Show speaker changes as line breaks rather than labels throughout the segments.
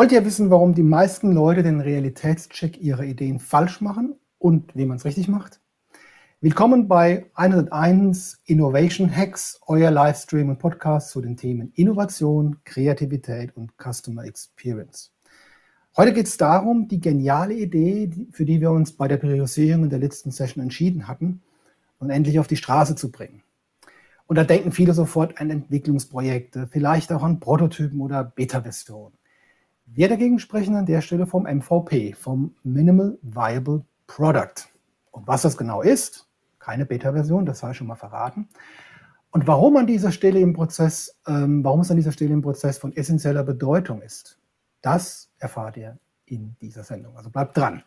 Wollt ihr wissen, warum die meisten Leute den Realitätscheck ihrer Ideen falsch machen und wie man es richtig macht? Willkommen bei 101 Innovation Hacks, euer Livestream und Podcast zu den Themen Innovation, Kreativität und Customer Experience. Heute geht es darum, die geniale Idee, für die wir uns bei der Priorisierung in der letzten Session entschieden hatten, und endlich auf die Straße zu bringen. Und da denken viele sofort an Entwicklungsprojekte, vielleicht auch an Prototypen oder Beta-Versionen. Wir dagegen sprechen an der Stelle vom MVP, vom Minimal Viable Product. Und was das genau ist, keine Beta-Version, das sei schon mal verraten. Und warum an dieser Stelle im Prozess, ähm, warum es an dieser Stelle im Prozess von essentieller Bedeutung ist, das erfahrt ihr in dieser Sendung. Also bleibt dran.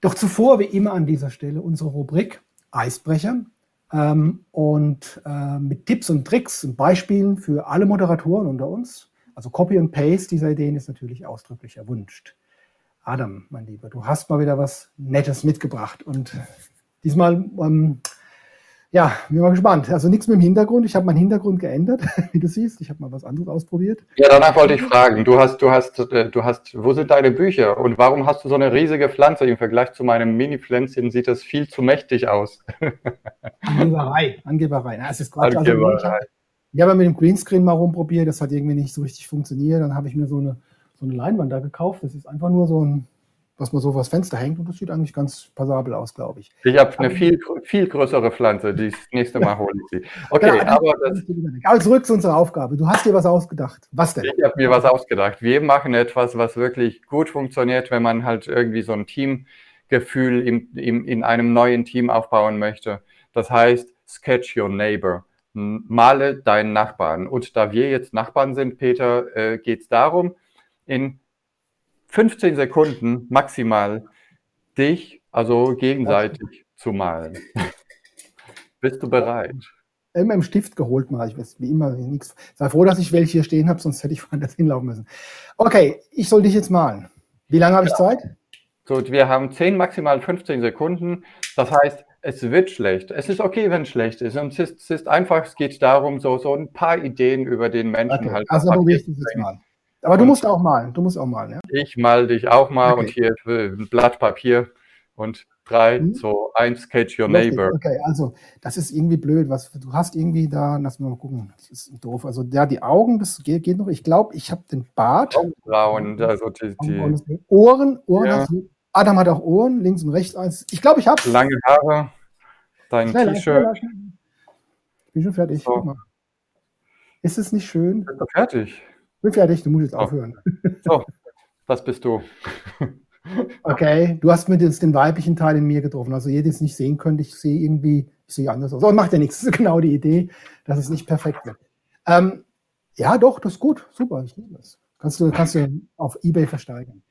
Doch zuvor, wie immer an dieser Stelle, unsere Rubrik Eisbrecher. Ähm, und äh, mit Tipps und Tricks und Beispielen für alle Moderatoren unter uns. Also Copy und Paste dieser Ideen ist natürlich ausdrücklich erwünscht. Adam, mein Lieber, du hast mal wieder was Nettes mitgebracht und diesmal, ähm, ja, bin mal gespannt. Also nichts mit dem Hintergrund. Ich habe meinen Hintergrund geändert, wie du siehst. Ich habe mal was anderes ausprobiert.
Ja, danach wollte ich fragen. Du hast, du hast, äh, du hast, wo sind deine Bücher und warum hast du so eine riesige Pflanze im Vergleich zu meinem Mini-Pflänzchen? Sieht das viel zu mächtig aus.
Angeberei, Angeberei. Na, es ist Quatsch. Also, Angeberei. Also, ich habe mit dem Greenscreen mal rumprobiert, das hat irgendwie nicht so richtig funktioniert. Dann habe ich mir so eine, so eine Leinwand da gekauft. Das ist einfach nur so ein, was man so vors Fenster hängt und das sieht eigentlich ganz passabel aus, glaube ich.
Ich habe eine viel, viel größere Pflanze, das nächste Mal hole ich sie. Okay, genau,
aber das, aber zurück zu unserer Aufgabe. Du hast dir was ausgedacht. Was denn?
Ich habe mir was ausgedacht. Wir machen etwas, was wirklich gut funktioniert, wenn man halt irgendwie so ein Teamgefühl im, im, in einem neuen Team aufbauen möchte. Das heißt, sketch your neighbor male deinen Nachbarn. Und da wir jetzt Nachbarn sind, Peter, äh, geht es darum, in 15 Sekunden maximal dich, also gegenseitig zu malen. Bist du bereit?
Immer im Stift geholt mal. Ich weiß wie immer nichts. Sei froh, dass ich welche hier stehen habe, sonst hätte ich woanders hinlaufen müssen. Okay, ich soll dich jetzt malen. Wie lange habe ich ja. Zeit?
Gut, wir haben 10, maximal 15 Sekunden. Das heißt, es wird schlecht. Es ist okay, wenn es schlecht ist. Und es ist, es ist, einfach, es geht darum, so, so ein paar Ideen über den Menschen okay. halt.
Also probierst du es jetzt mal. Aber du musst auch malen. Du musst auch malen, ja?
Ich mal dich auch mal okay. und hier ein Blatt Papier und drei, mhm. so eins, catch your neighbor.
Okay, also das ist irgendwie blöd. Was du hast irgendwie da, lass mal gucken. Das ist doof. Also ja, die Augen, das geht, geht noch. Ich glaube, ich habe den Bart.
Augenbrauen, also die,
die Ohren, Ohren. Ja. Adam hat auch Ohren, links und rechts eins. Ich glaube, ich habe
Lange Haare, dein T-Shirt.
Ich bin schon fertig. So. Ist es nicht schön?
Bist du fertig?
Ich bin fertig, du musst jetzt oh. aufhören.
So, was bist du?
Okay, du hast mir jetzt den weiblichen Teil in mir getroffen. Also ihr das nicht sehen könnt, ich sehe irgendwie, ich sehe anders aus. Aber macht ja nichts. Das ist genau die Idee, dass es nicht perfekt wird. Ähm, ja, doch, das ist gut. Super, ich nehme das. Kannst du, kannst du auf Ebay versteigern.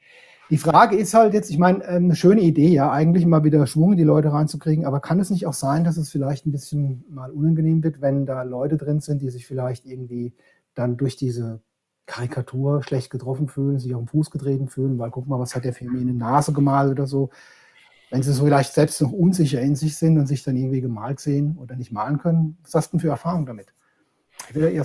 Die Frage ist halt jetzt, ich meine, ähm, eine schöne Idee, ja, eigentlich mal wieder Schwung in die Leute reinzukriegen, aber kann es nicht auch sein, dass es vielleicht ein bisschen mal unangenehm wird, wenn da Leute drin sind, die sich vielleicht irgendwie dann durch diese Karikatur schlecht getroffen fühlen, sich auf den Fuß getreten fühlen, weil guck mal, was hat der für die Nase gemalt oder so. Wenn sie so vielleicht selbst noch unsicher in sich sind und sich dann irgendwie gemalt sehen oder nicht malen können, was hast du denn für Erfahrungen damit?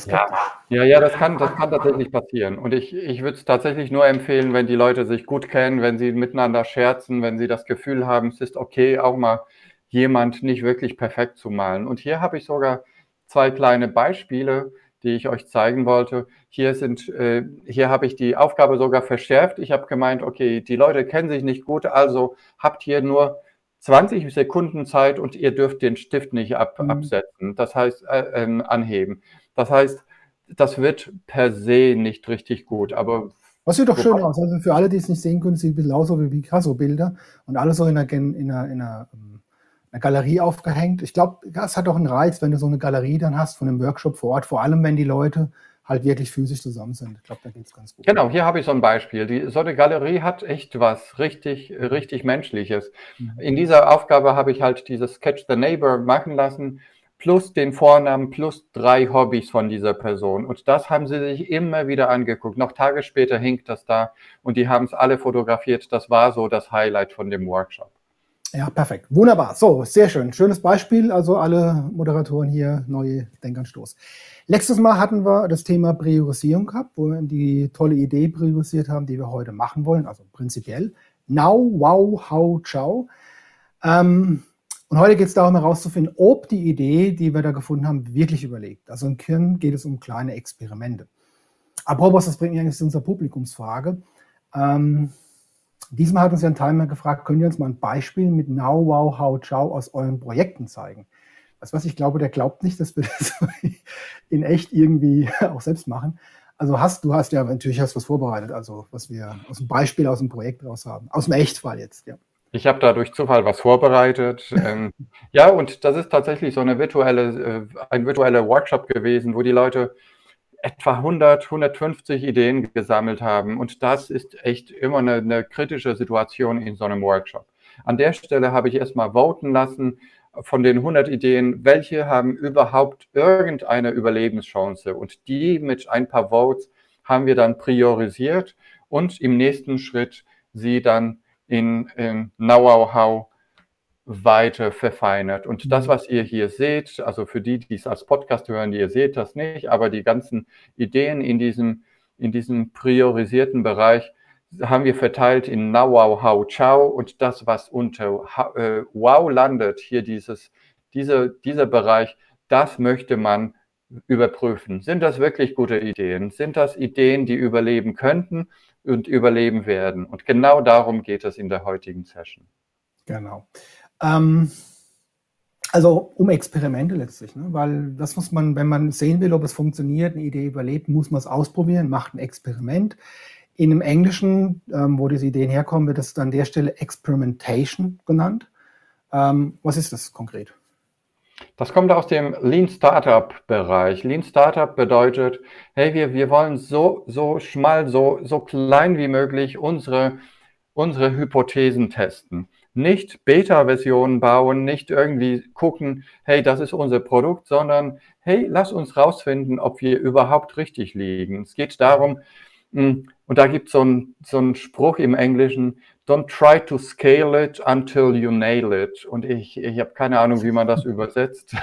Ja, ja, ja, das kann, das kann tatsächlich passieren. Und ich, ich würde es tatsächlich nur empfehlen, wenn die Leute sich gut kennen, wenn sie miteinander scherzen, wenn sie das Gefühl haben, es ist okay, auch mal jemand nicht wirklich perfekt zu malen. Und hier habe ich sogar zwei kleine Beispiele, die ich euch zeigen wollte. Hier sind, äh, hier habe ich die Aufgabe sogar verschärft. Ich habe gemeint, okay, die Leute kennen sich nicht gut, also habt hier nur 20 Sekunden Zeit und ihr dürft den Stift nicht ab, mhm. absetzen. Das heißt, äh, äh, anheben. Das heißt, das wird per se nicht richtig gut, aber.
Was sieht doch schön aus. Also für alle, die es nicht sehen können, sieht ein bisschen aus wie Picasso-Bilder und alles so in einer, in einer, in einer, ähm, einer Galerie aufgehängt. Ich glaube, das hat auch einen Reiz, wenn du so eine Galerie dann hast von einem Workshop vor Ort, vor allem wenn die Leute halt wirklich physisch zusammen sind. Ich glaube, da geht es ganz gut.
Genau, hier habe ich so ein Beispiel. Die, so eine Galerie hat echt was richtig, richtig Menschliches. Mhm. In dieser Aufgabe habe ich halt dieses Sketch the Neighbor machen lassen plus den Vornamen plus drei Hobbys von dieser Person. Und das haben sie sich immer wieder angeguckt. Noch Tage später hinkt das da und die haben es alle fotografiert. Das war so das Highlight von dem Workshop.
Ja, perfekt. Wunderbar. So, sehr schön. Schönes Beispiel. Also alle Moderatoren hier, neue Denkanstoß. Letztes Mal hatten wir das Thema Priorisierung gehabt, wo wir die tolle Idee priorisiert haben, die wir heute machen wollen. Also prinzipiell. Now, wow, how, ciao. Ähm, und heute geht es darum herauszufinden, ob die Idee, die wir da gefunden haben, wirklich überlegt. Also im Kern geht es um kleine Experimente. Apropos, das bringt mich eigentlich zu unserer Publikumsfrage. Ähm, diesmal hat uns ja ein Timer gefragt, könnt ihr uns mal ein Beispiel mit Now, Wow, How, Ciao aus euren Projekten zeigen? Das was ich glaube, der glaubt nicht, dass wir das in echt irgendwie auch selbst machen. Also hast du hast ja natürlich hast was vorbereitet, also was wir aus dem Beispiel aus dem Projekt raus haben, aus dem Echtfall jetzt, ja.
Ich habe da durch Zufall was vorbereitet. ähm, ja, und das ist tatsächlich so eine virtuelle, äh, ein virtueller Workshop gewesen, wo die Leute etwa 100, 150 Ideen gesammelt haben. Und das ist echt immer eine, eine kritische Situation in so einem Workshop. An der Stelle habe ich erstmal voten lassen von den 100 Ideen, welche haben überhaupt irgendeine Überlebenschance. Und die mit ein paar Votes haben wir dann priorisiert und im nächsten Schritt sie dann in, in Know-how weiter verfeinert. Und das, mhm. was ihr hier seht, also für die, die es als Podcast hören, ihr seht das nicht, aber die ganzen Ideen in diesem, in diesem priorisierten Bereich haben wir verteilt in Now, Wow, How, Ciao und das, was unter äh, Wow landet, hier dieses, diese, dieser Bereich, das möchte man überprüfen. Sind das wirklich gute Ideen? Sind das Ideen, die überleben könnten und überleben werden? Und genau darum geht es in der heutigen Session.
Genau. Ähm, also um Experimente letztlich, ne? weil das muss man, wenn man sehen will, ob es funktioniert, eine Idee überlebt, muss man es ausprobieren, macht ein Experiment. In dem Englischen, ähm, wo diese Ideen herkommen, wird es an der Stelle Experimentation genannt. Ähm, was ist das konkret?
Das kommt aus dem Lean Startup Bereich. Lean Startup bedeutet, hey, wir, wir wollen so, so schmal, so, so klein wie möglich unsere, unsere Hypothesen testen nicht Beta-Versionen bauen, nicht irgendwie gucken, hey, das ist unser Produkt, sondern hey, lass uns rausfinden, ob wir überhaupt richtig liegen. Es geht darum, hm, und da gibt so es so einen Spruch im Englischen, don't try to scale it until you nail it. Und ich, ich habe keine Ahnung, wie man das übersetzt.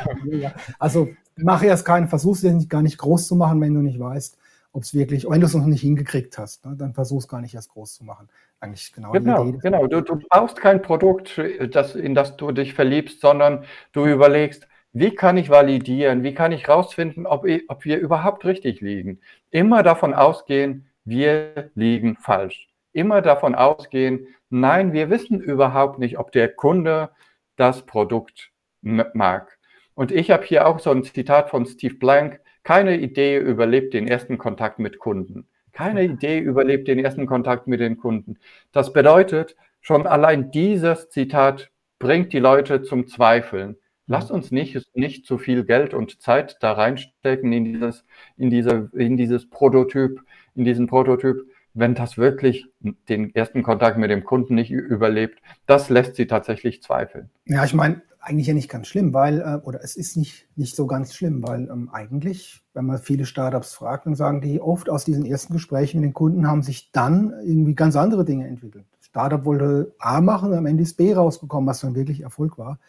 Also mache erst keinen Versuch, es gar nicht groß zu machen, wenn du nicht weißt, ob es wirklich, wenn du es noch nicht hingekriegt hast, ne, dann versuch es gar nicht erst groß zu machen.
Eigentlich genau. Genau, Idee, genau. Du, du brauchst kein Produkt, das, in das du dich verliebst, sondern du überlegst, wie kann ich validieren, wie kann ich rausfinden, ob, ob wir überhaupt richtig liegen. Immer davon ausgehen, wir liegen falsch. Immer davon ausgehen, nein, wir wissen überhaupt nicht, ob der Kunde das Produkt mag. Und ich habe hier auch so ein Zitat von Steve Blank, keine Idee überlebt den ersten Kontakt mit Kunden. Keine Idee überlebt den ersten Kontakt mit den Kunden. Das bedeutet, schon allein dieses Zitat bringt die Leute zum Zweifeln. Lasst uns nicht, nicht zu viel Geld und Zeit da reinstecken in dieses, in diese, in dieses Prototyp, in diesen Prototyp, wenn das wirklich den ersten Kontakt mit dem Kunden nicht überlebt. Das lässt sie tatsächlich zweifeln.
Ja, ich meine, eigentlich ja nicht ganz schlimm, weil, äh, oder es ist nicht, nicht so ganz schlimm, weil ähm, eigentlich, wenn man viele Startups fragt, dann sagen die oft aus diesen ersten Gesprächen mit den Kunden haben sich dann irgendwie ganz andere Dinge entwickelt. Startup wollte A machen, am Ende ist B rausgekommen, was dann wirklich Erfolg war.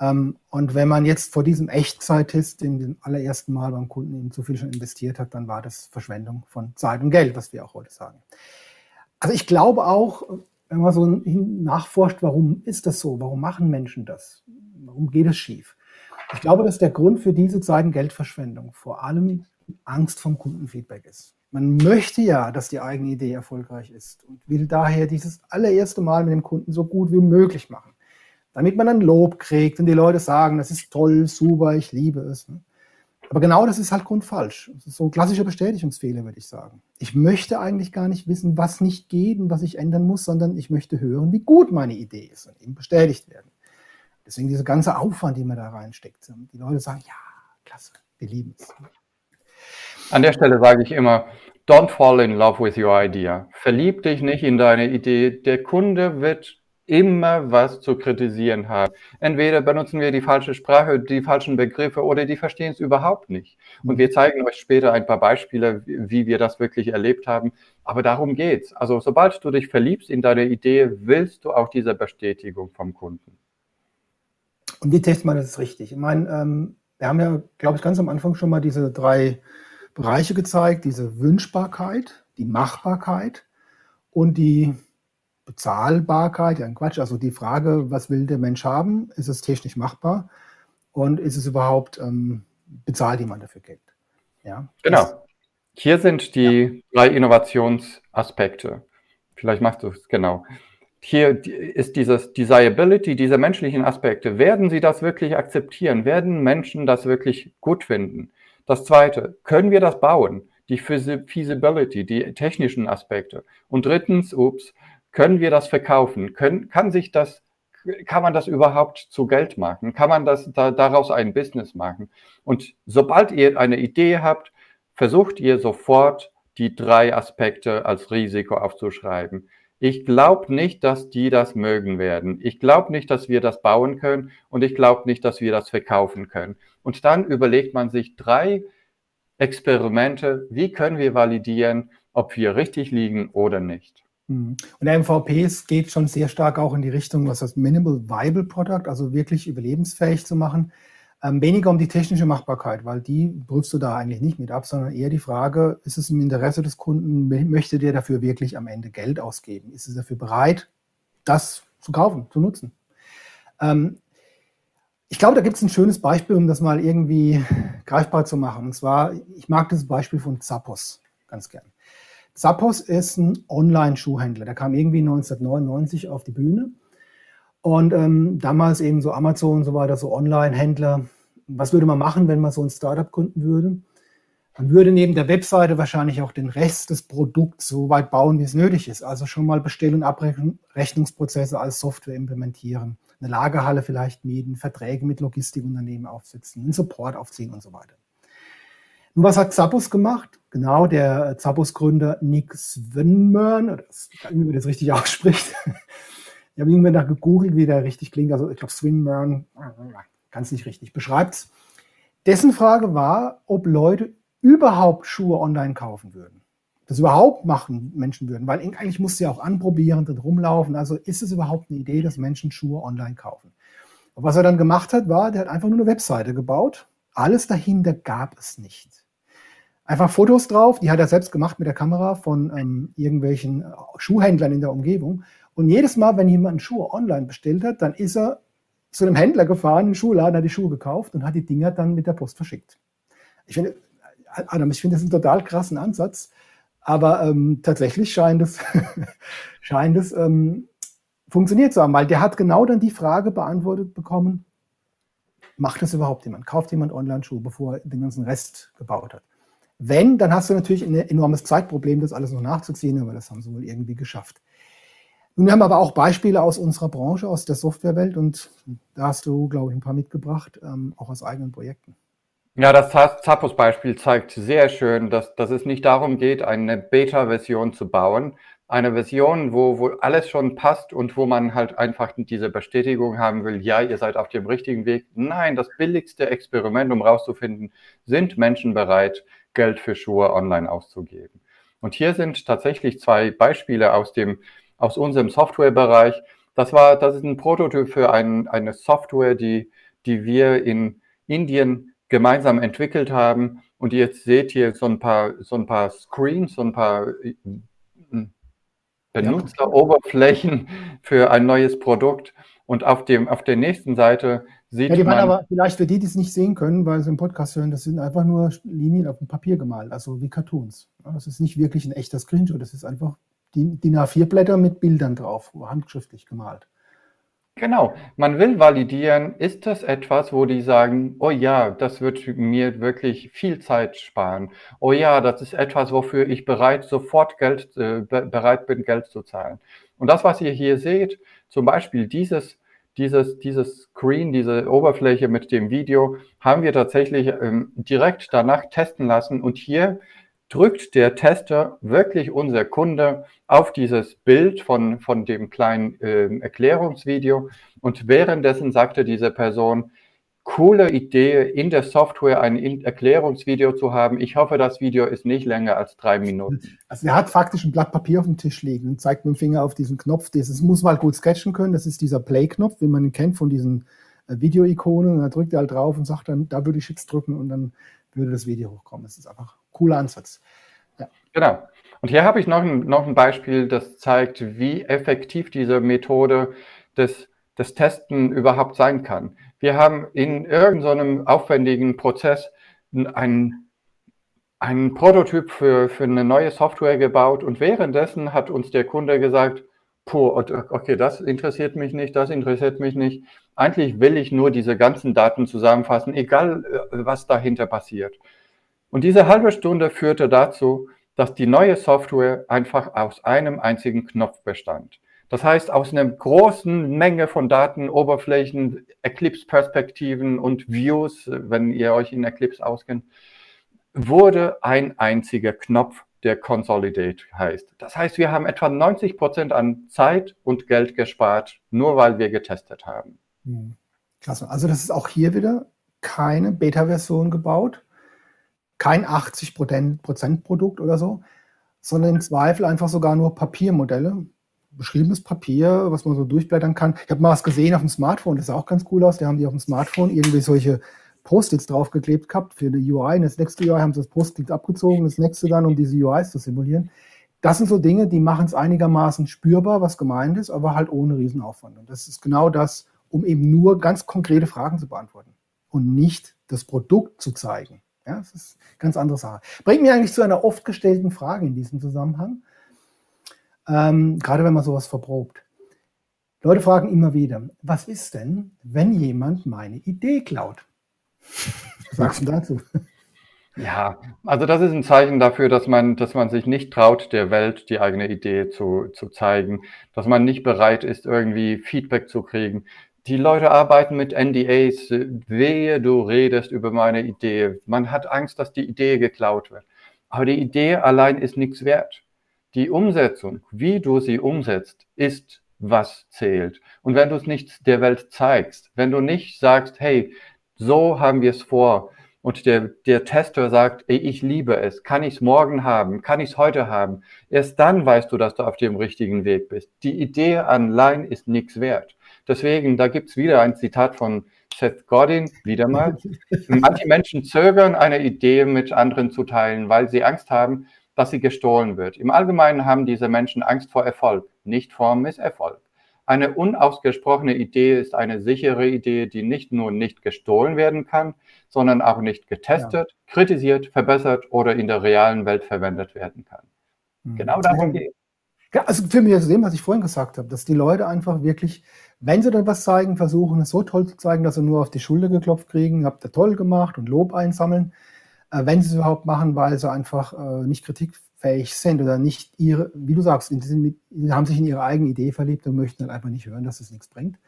Ähm, und wenn man jetzt vor diesem Echtzeittest in dem allerersten Mal beim Kunden eben zu viel schon investiert hat, dann war das Verschwendung von Zeit und Geld, was wir auch heute sagen. Also ich glaube auch, wenn man so nachforscht, warum ist das so? Warum machen Menschen das? Warum geht es schief? Ich glaube, dass der Grund für diese Zeiten Geldverschwendung vor allem Angst vom Kundenfeedback ist. Man möchte ja, dass die eigene Idee erfolgreich ist und will daher dieses allererste Mal mit dem Kunden so gut wie möglich machen, damit man dann Lob kriegt und die Leute sagen, das ist toll, super, ich liebe es. Ne? Aber genau das ist halt grundfalsch. Das ist so ein klassischer Bestätigungsfehler, würde ich sagen. Ich möchte eigentlich gar nicht wissen, was nicht geht und was ich ändern muss, sondern ich möchte hören, wie gut meine Idee ist und eben bestätigt werden. Deswegen dieser ganze Aufwand, den man da reinsteckt. Die Leute sagen, ja, klasse, wir lieben es.
An der Stelle sage ich immer, don't fall in love with your idea. Verlieb dich nicht in deine Idee. Der Kunde wird immer was zu kritisieren haben. Entweder benutzen wir die falsche Sprache, die falschen Begriffe oder die verstehen es überhaupt nicht. Und wir zeigen euch später ein paar Beispiele, wie wir das wirklich erlebt haben. Aber darum geht's. Also sobald du dich verliebst in deine Idee, willst du auch diese Bestätigung vom Kunden.
Und wie testet man das richtig? Ich meine, ähm, wir haben ja, glaube ich, ganz am Anfang schon mal diese drei Bereiche gezeigt, diese Wünschbarkeit, die Machbarkeit und die Bezahlbarkeit, ja Quatsch, also die Frage, was will der Mensch haben, ist es technisch machbar und ist es überhaupt, ähm, bezahlt jemand dafür Geld?
Ja, genau. Hier sind die ja. drei Innovationsaspekte. Vielleicht machst du es genau. Hier ist dieses Desirability, diese menschlichen Aspekte. Werden sie das wirklich akzeptieren? Werden Menschen das wirklich gut finden? Das zweite, können wir das bauen? Die Feasibility, die technischen Aspekte. Und drittens, ups, können wir das verkaufen? Können, kann sich das, kann man das überhaupt zu Geld machen? Kann man das da, daraus ein Business machen? Und sobald ihr eine Idee habt, versucht ihr sofort die drei Aspekte als Risiko aufzuschreiben. Ich glaube nicht, dass die das mögen werden. Ich glaube nicht, dass wir das bauen können und ich glaube nicht, dass wir das verkaufen können. Und dann überlegt man sich drei Experimente, wie können wir validieren, ob wir richtig liegen oder nicht.
Mhm. Und der MVP geht schon sehr stark auch in die Richtung, was das Minimal Viable Product, also wirklich überlebensfähig zu machen. Ähm, weniger um die technische Machbarkeit, weil die prüfst du da eigentlich nicht mit ab, sondern eher die Frage, ist es im Interesse des Kunden, möchte der dafür wirklich am Ende Geld ausgeben? Ist es dafür bereit, das zu kaufen, zu nutzen? Ähm, ich glaube, da gibt es ein schönes Beispiel, um das mal irgendwie greifbar zu machen. Und zwar, ich mag das Beispiel von Zappos ganz gern. Zappos ist ein Online-Schuhhändler. Der kam irgendwie 1999 auf die Bühne. Und ähm, damals eben so Amazon und so weiter, so Online-Händler. Was würde man machen, wenn man so ein Startup gründen würde? Man würde neben der Webseite wahrscheinlich auch den Rest des Produkts so weit bauen, wie es nötig ist. Also schon mal Bestell- und Abrechnungsprozesse als Software implementieren, eine Lagerhalle vielleicht mieten, Verträge mit Logistikunternehmen aufsetzen, einen Support aufziehen und so weiter. Und was hat Zappos gemacht? Genau, der Zappos-Gründer Nick Swinburne, wie man das richtig ausspricht. Ich habe irgendwann nach gegoogelt, wie der richtig klingt. Also ich glaube, Swinburne, kann es nicht richtig, beschreibt Dessen Frage war, ob Leute überhaupt Schuhe online kaufen würden. Das überhaupt machen Menschen würden, weil eigentlich musst du ja auch anprobieren und rumlaufen. Also ist es überhaupt eine Idee, dass Menschen Schuhe online kaufen? Und was er dann gemacht hat, war, der hat einfach nur eine Webseite gebaut. Alles dahinter gab es nicht einfach Fotos drauf, die hat er selbst gemacht mit der Kamera von ähm, irgendwelchen äh, Schuhhändlern in der Umgebung. Und jedes Mal, wenn jemand Schuhe online bestellt hat, dann ist er zu einem Händler gefahren, in den Schuhladen, hat die Schuhe gekauft und hat die Dinger dann mit der Post verschickt. Ich finde, Adam, ich finde das einen total krassen Ansatz, aber ähm, tatsächlich scheint es, scheint es ähm, funktioniert zu haben, weil der hat genau dann die Frage beantwortet bekommen, macht das überhaupt jemand? Kauft jemand Online-Schuhe, bevor er den ganzen Rest gebaut hat? Wenn, dann hast du natürlich ein enormes Zeitproblem, das alles noch nachzuziehen, aber das haben sie wohl irgendwie geschafft. Nun, wir haben aber auch Beispiele aus unserer Branche, aus der Softwarewelt und da hast du, glaube ich, ein paar mitgebracht, ähm, auch aus eigenen Projekten.
Ja, das Zappos-Beispiel zeigt sehr schön, dass, dass es nicht darum geht, eine Beta-Version zu bauen, eine Version, wo, wo alles schon passt und wo man halt einfach diese Bestätigung haben will, ja, ihr seid auf dem richtigen Weg. Nein, das billigste Experiment, um rauszufinden, sind Menschen bereit, Geld für Schuhe online auszugeben. Und hier sind tatsächlich zwei Beispiele aus dem, aus unserem Softwarebereich. Das war, das ist ein Prototyp für ein, eine Software, die, die wir in Indien gemeinsam entwickelt haben. Und jetzt seht ihr so ein paar, so ein paar Screens, so ein paar äh, Benutzeroberflächen für ein neues Produkt. Und auf, dem, auf der nächsten Seite sieht ja,
die man. aber vielleicht für die, die es nicht sehen können, weil sie im Podcast hören, das sind einfach nur Linien auf dem Papier gemalt, also wie Cartoons. Das ist nicht wirklich ein echter Screenshot, das ist einfach DIN A4-Blätter mit Bildern drauf, handschriftlich gemalt.
Genau, man will validieren, ist das etwas, wo die sagen, oh ja, das wird mir wirklich viel Zeit sparen. Oh ja, das ist etwas, wofür ich bereit, sofort Geld, äh, bereit bin, Geld zu zahlen. Und das, was ihr hier seht, zum Beispiel dieses, dieses, dieses Screen, diese Oberfläche mit dem Video, haben wir tatsächlich ähm, direkt danach testen lassen. Und hier drückt der Tester wirklich unser Kunde auf dieses Bild von, von dem kleinen äh, Erklärungsvideo und währenddessen sagte diese Person, coole Idee, in der Software ein Erklärungsvideo zu haben. Ich hoffe, das Video ist nicht länger als drei Minuten.
Also er hat faktisch ein Blatt Papier auf dem Tisch liegen und zeigt mit dem Finger auf diesen Knopf. Das muss man halt gut sketchen können. Das ist dieser Play-Knopf, wie man ihn kennt von diesen äh, Video-Ikonen. Und da drückt er halt drauf und sagt dann, da würde ich jetzt drücken und dann würde das Video hochkommen. Das ist einfach ein cooler Ansatz.
Ja. Genau. Und hier habe ich noch ein, noch ein Beispiel, das zeigt, wie effektiv diese Methode des, des Testen überhaupt sein kann. Wir haben in irgendeinem aufwendigen Prozess einen, einen Prototyp für, für eine neue Software gebaut und währenddessen hat uns der Kunde gesagt, puh, okay, das interessiert mich nicht, das interessiert mich nicht. Eigentlich will ich nur diese ganzen Daten zusammenfassen, egal äh, was dahinter passiert. Und diese halbe Stunde führte dazu, dass die neue Software einfach aus einem einzigen Knopf bestand. Das heißt, aus einer großen Menge von Daten, Oberflächen, Eclipse-Perspektiven und Views, wenn ihr euch in Eclipse auskennt, wurde ein einziger Knopf, der Consolidate heißt. Das heißt, wir haben etwa 90 Prozent an Zeit und Geld gespart, nur weil wir getestet haben.
Hm. Klasse. Also das ist auch hier wieder keine Beta-Version gebaut, kein 80 Prozent Produkt oder so, sondern im Zweifel einfach sogar nur Papiermodelle, beschriebenes Papier, was man so durchblättern kann. Ich habe mal was gesehen auf dem Smartphone, das sah auch ganz cool aus. Da haben die auf dem Smartphone irgendwie solche Post-its draufgeklebt gehabt für eine UI. Und das nächste UI haben sie das Post-it abgezogen, das nächste dann, um diese UIs zu simulieren. Das sind so Dinge, die machen es einigermaßen spürbar, was gemeint ist, aber halt ohne Riesenaufwand. Und das ist genau das, um eben nur ganz konkrete Fragen zu beantworten und nicht das Produkt zu zeigen. Ja, das ist eine ganz andere Sache. Bringt mich eigentlich zu einer oft gestellten Frage in diesem Zusammenhang ähm, gerade wenn man sowas verprobt. Leute fragen immer wieder, was ist denn, wenn jemand meine Idee klaut? Was sagst du dazu?
Ja, also das ist ein Zeichen dafür, dass man, dass man sich nicht traut, der Welt die eigene Idee zu, zu zeigen, dass man nicht bereit ist, irgendwie Feedback zu kriegen. Die Leute arbeiten mit NDAs, wehe, du redest über meine Idee. Man hat Angst, dass die Idee geklaut wird. Aber die Idee allein ist nichts wert. Die Umsetzung, wie du sie umsetzt, ist, was zählt. Und wenn du es nicht der Welt zeigst, wenn du nicht sagst, hey, so haben wir es vor, und der, der Tester sagt, ey, ich liebe es, kann ich es morgen haben, kann ich es heute haben, erst dann weißt du, dass du auf dem richtigen Weg bist. Die Idee allein ist nichts wert. Deswegen, da gibt's wieder ein Zitat von Seth Godin, wieder mal. Manche Menschen zögern, eine Idee mit anderen zu teilen, weil sie Angst haben, dass sie gestohlen wird. Im Allgemeinen haben diese Menschen Angst vor Erfolg, nicht vor Misserfolg. Eine unausgesprochene Idee ist eine sichere Idee, die nicht nur nicht gestohlen werden kann, sondern auch nicht getestet, ja. kritisiert, verbessert oder in der realen Welt verwendet werden kann.
Mhm. Genau darum geht ja, also für mich ist dem, was ich vorhin gesagt habe, dass die Leute einfach wirklich, wenn sie dann was zeigen, versuchen es so toll zu zeigen, dass sie nur auf die Schulter geklopft kriegen, habt ihr toll gemacht und Lob einsammeln, wenn sie es überhaupt machen, weil sie einfach äh, nicht kritikfähig sind oder nicht ihre, wie du sagst, sie haben sich in ihre eigene Idee verliebt und möchten dann einfach nicht hören, dass es nichts bringt.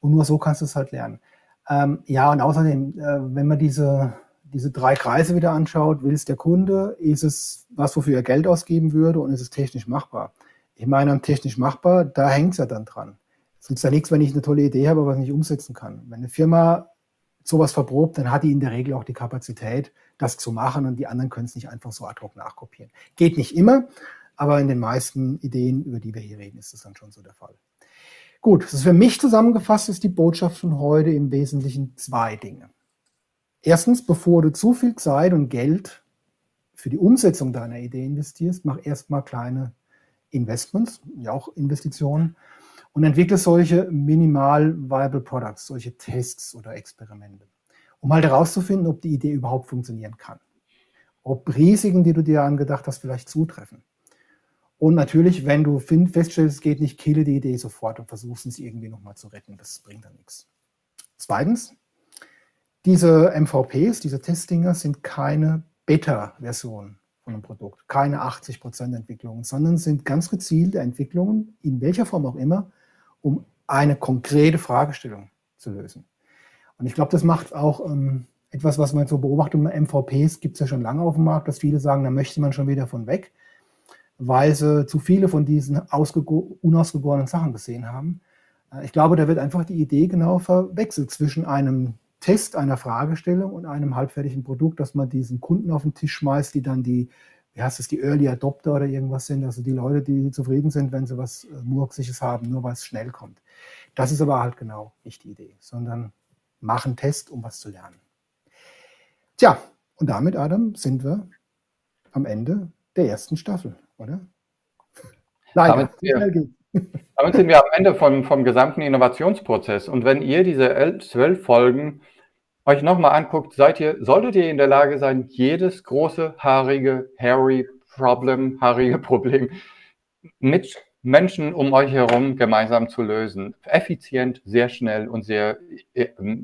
Und nur so kannst du es halt lernen. Ähm, ja, und außerdem, äh, wenn man diese, diese drei Kreise wieder anschaut, will es der Kunde, ist es was, wofür er Geld ausgeben würde und ist es technisch machbar? Ich meine, technisch machbar, da hängt es ja dann dran. Es nützt ja nichts, wenn ich eine tolle Idee habe, aber was ich nicht umsetzen kann. Wenn eine Firma sowas verprobt, dann hat die in der Regel auch die Kapazität, das zu machen und die anderen können es nicht einfach so ad hoc nachkopieren. Geht nicht immer, aber in den meisten Ideen, über die wir hier reden, ist das dann schon so der Fall. Gut, das ist für mich zusammengefasst ist die Botschaft von heute im Wesentlichen zwei Dinge. Erstens, bevor du zu viel Zeit und Geld für die Umsetzung deiner Idee investierst, mach erstmal kleine Investments, ja auch Investitionen und entwickle solche minimal viable Products, solche Tests oder Experimente, um halt herauszufinden, ob die Idee überhaupt funktionieren kann. Ob Risiken, die du dir angedacht hast, vielleicht zutreffen. Und natürlich, wenn du feststellst, es geht nicht, kille die Idee sofort und versuchst es irgendwie nochmal zu retten. Das bringt dann nichts. Zweitens, diese MVPs, diese Testdinger sind keine Beta-Version von einem Produkt, keine 80% Entwicklungen, sondern sind ganz gezielte Entwicklungen, in welcher Form auch immer, um eine konkrete Fragestellung zu lösen. Und ich glaube, das macht auch ähm, etwas, was man so beobachtet, MVPs gibt es ja schon lange auf dem Markt, dass viele sagen, da möchte man schon wieder von weg, weil sie zu viele von diesen unausgegorenen Sachen gesehen haben. Äh, ich glaube, da wird einfach die Idee genau verwechselt zwischen einem Test einer Fragestellung und einem halbfertigen Produkt, dass man diesen Kunden auf den Tisch schmeißt, die dann die, wie heißt es, die Early Adopter oder irgendwas sind, also die Leute, die zufrieden sind, wenn sie was äh, Murksiges haben, nur weil es schnell kommt. Das ist aber halt genau nicht die Idee, sondern machen Test, um was zu lernen. Tja, und damit, Adam, sind wir am Ende der ersten Staffel, oder?
Leider. Damit, damit sind wir am Ende vom, vom gesamten Innovationsprozess. Und wenn ihr diese zwölf Folgen euch nochmal anguckt, seid ihr, solltet ihr in der Lage sein, jedes große, haarige, hairy Problem, haarige Problem mit Menschen um euch herum gemeinsam zu lösen. Effizient, sehr schnell und sehr,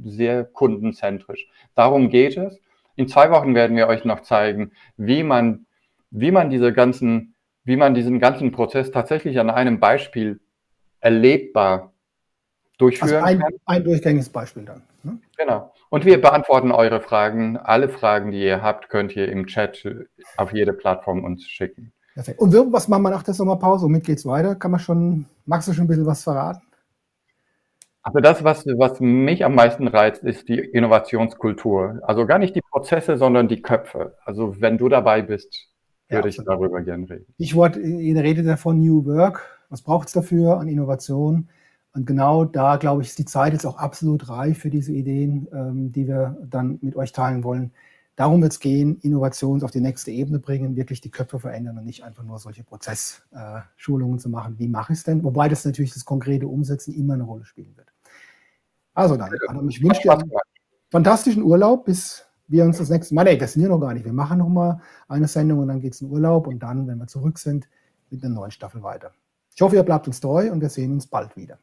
sehr kundenzentrisch. Darum geht es. In zwei Wochen werden wir euch noch zeigen, wie man, wie man diese ganzen, wie man diesen ganzen Prozess tatsächlich an einem Beispiel erlebbar durchführen
also ein, kann. Ein durchgängiges Beispiel dann.
Ne? Genau. Und wir beantworten eure Fragen. Alle Fragen, die ihr habt, könnt ihr im Chat auf jede Plattform uns schicken.
Perfekt. Und was machen wir nach der Sommerpause? Womit geht es weiter? Kann man schon, magst du schon ein bisschen was verraten?
Also das, was, was mich am meisten reizt, ist die Innovationskultur. Also gar nicht die Prozesse, sondern die Köpfe. Also wenn du dabei bist, würde ja, ich darüber gerne reden.
Ich wollte, ihr redet ja von New Work. Was braucht es dafür an Innovation? Und genau da, glaube ich, ist die Zeit jetzt auch absolut reif für diese Ideen, ähm, die wir dann mit euch teilen wollen. Darum wird es gehen, Innovations auf die nächste Ebene bringen, wirklich die Köpfe verändern und nicht einfach nur solche Prozessschulungen äh, zu machen. Wie mache ich es denn? Wobei das natürlich das konkrete Umsetzen immer eine Rolle spielen wird. Also dann, Adam, ich wünsche dir einen fantastischen Urlaub, bis wir uns das nächste Mal, nee, das sind wir noch gar nicht. Wir machen noch mal eine Sendung und dann geht es in Urlaub und dann, wenn wir zurück sind, mit einer neuen Staffel weiter. Ich hoffe, ihr bleibt uns treu und wir sehen uns bald wieder.